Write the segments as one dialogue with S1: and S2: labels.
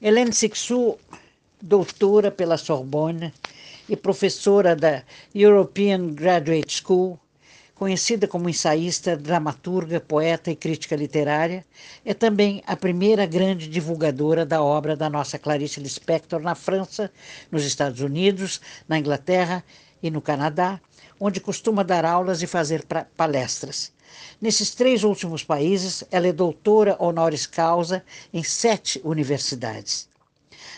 S1: Hélène Sixou, doutora pela Sorbonne e professora da European Graduate School, conhecida como ensaísta, dramaturga, poeta e crítica literária, é também a primeira grande divulgadora da obra da nossa Clarice Lispector na França, nos Estados Unidos, na Inglaterra e no Canadá, onde costuma dar aulas e fazer palestras. Nesses três últimos países, ela é doutora honoris causa em sete universidades.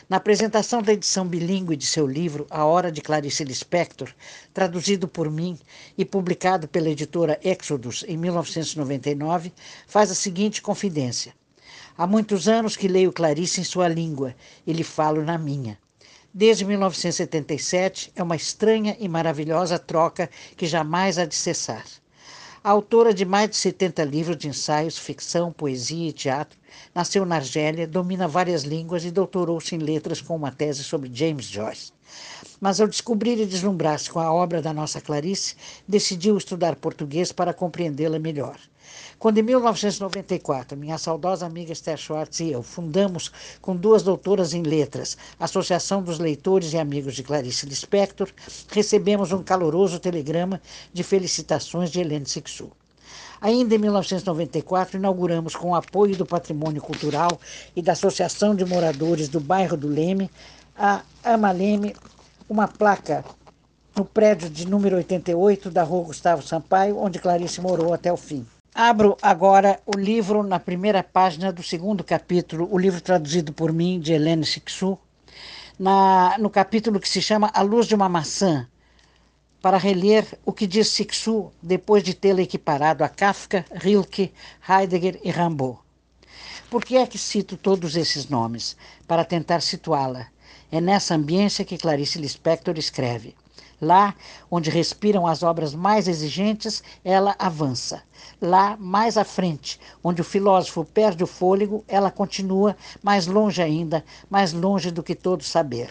S1: Na apresentação da edição bilíngue de seu livro A Hora de Clarice Lispector, traduzido por mim e publicado pela editora Exodus em 1999, faz a seguinte confidência. Há muitos anos que leio Clarice em sua língua e lhe falo na minha. Desde 1977 é uma estranha e maravilhosa troca que jamais há de cessar. A autora de mais de 70 livros de ensaios, ficção, poesia e teatro, nasceu na Argélia, domina várias línguas e doutorou-se em letras com uma tese sobre James Joyce. Mas ao descobrir e deslumbrar-se com a obra da nossa Clarice, decidiu estudar português para compreendê-la melhor. Quando, em 1994, minha saudosa amiga Esther Schwartz e eu fundamos, com duas doutoras em letras, a Associação dos Leitores e Amigos de Clarice Lispector, recebemos um caloroso telegrama de felicitações de Helene Sixou. Ainda em 1994, inauguramos, com o apoio do Patrimônio Cultural e da Associação de Moradores do Bairro do Leme, a Amaleme, uma placa no prédio de número 88 da Rua Gustavo Sampaio, onde Clarice morou até o fim. Abro agora o livro na primeira página do segundo capítulo, o livro traduzido por mim, de Helene Sixou, na, no capítulo que se chama A Luz de uma Maçã, para reler o que diz Sixou depois de tê-la equiparado a Kafka, Rilke, Heidegger e Rimbaud. Por que é que cito todos esses nomes? Para tentar situá-la. É nessa ambiência que Clarice Lispector escreve. Lá onde respiram as obras mais exigentes, ela avança. Lá, mais à frente, onde o filósofo perde o fôlego, ela continua mais longe ainda, mais longe do que todo saber.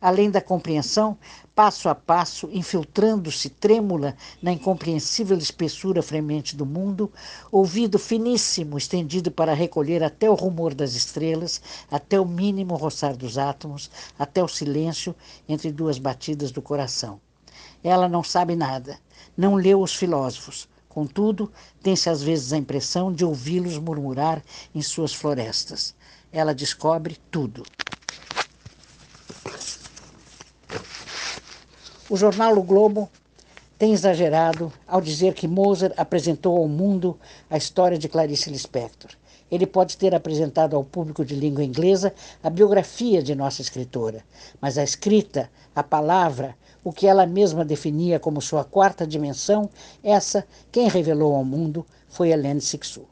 S1: Além da compreensão, passo a passo, infiltrando-se trêmula na incompreensível espessura fremente do mundo, ouvido finíssimo estendido para recolher até o rumor das estrelas, até o mínimo roçar dos átomos, até o silêncio entre duas batidas do coração. Ela não sabe nada, não leu os filósofos. Contudo, tem-se às vezes a impressão de ouvi-los murmurar em suas florestas. Ela descobre tudo. O jornal O Globo tem exagerado ao dizer que Mozart apresentou ao mundo a história de Clarice Lispector. Ele pode ter apresentado ao público de língua inglesa a biografia de nossa escritora, mas a escrita, a palavra, o que ela mesma definia como sua quarta dimensão, essa, quem revelou ao mundo, foi Hélène Sixou.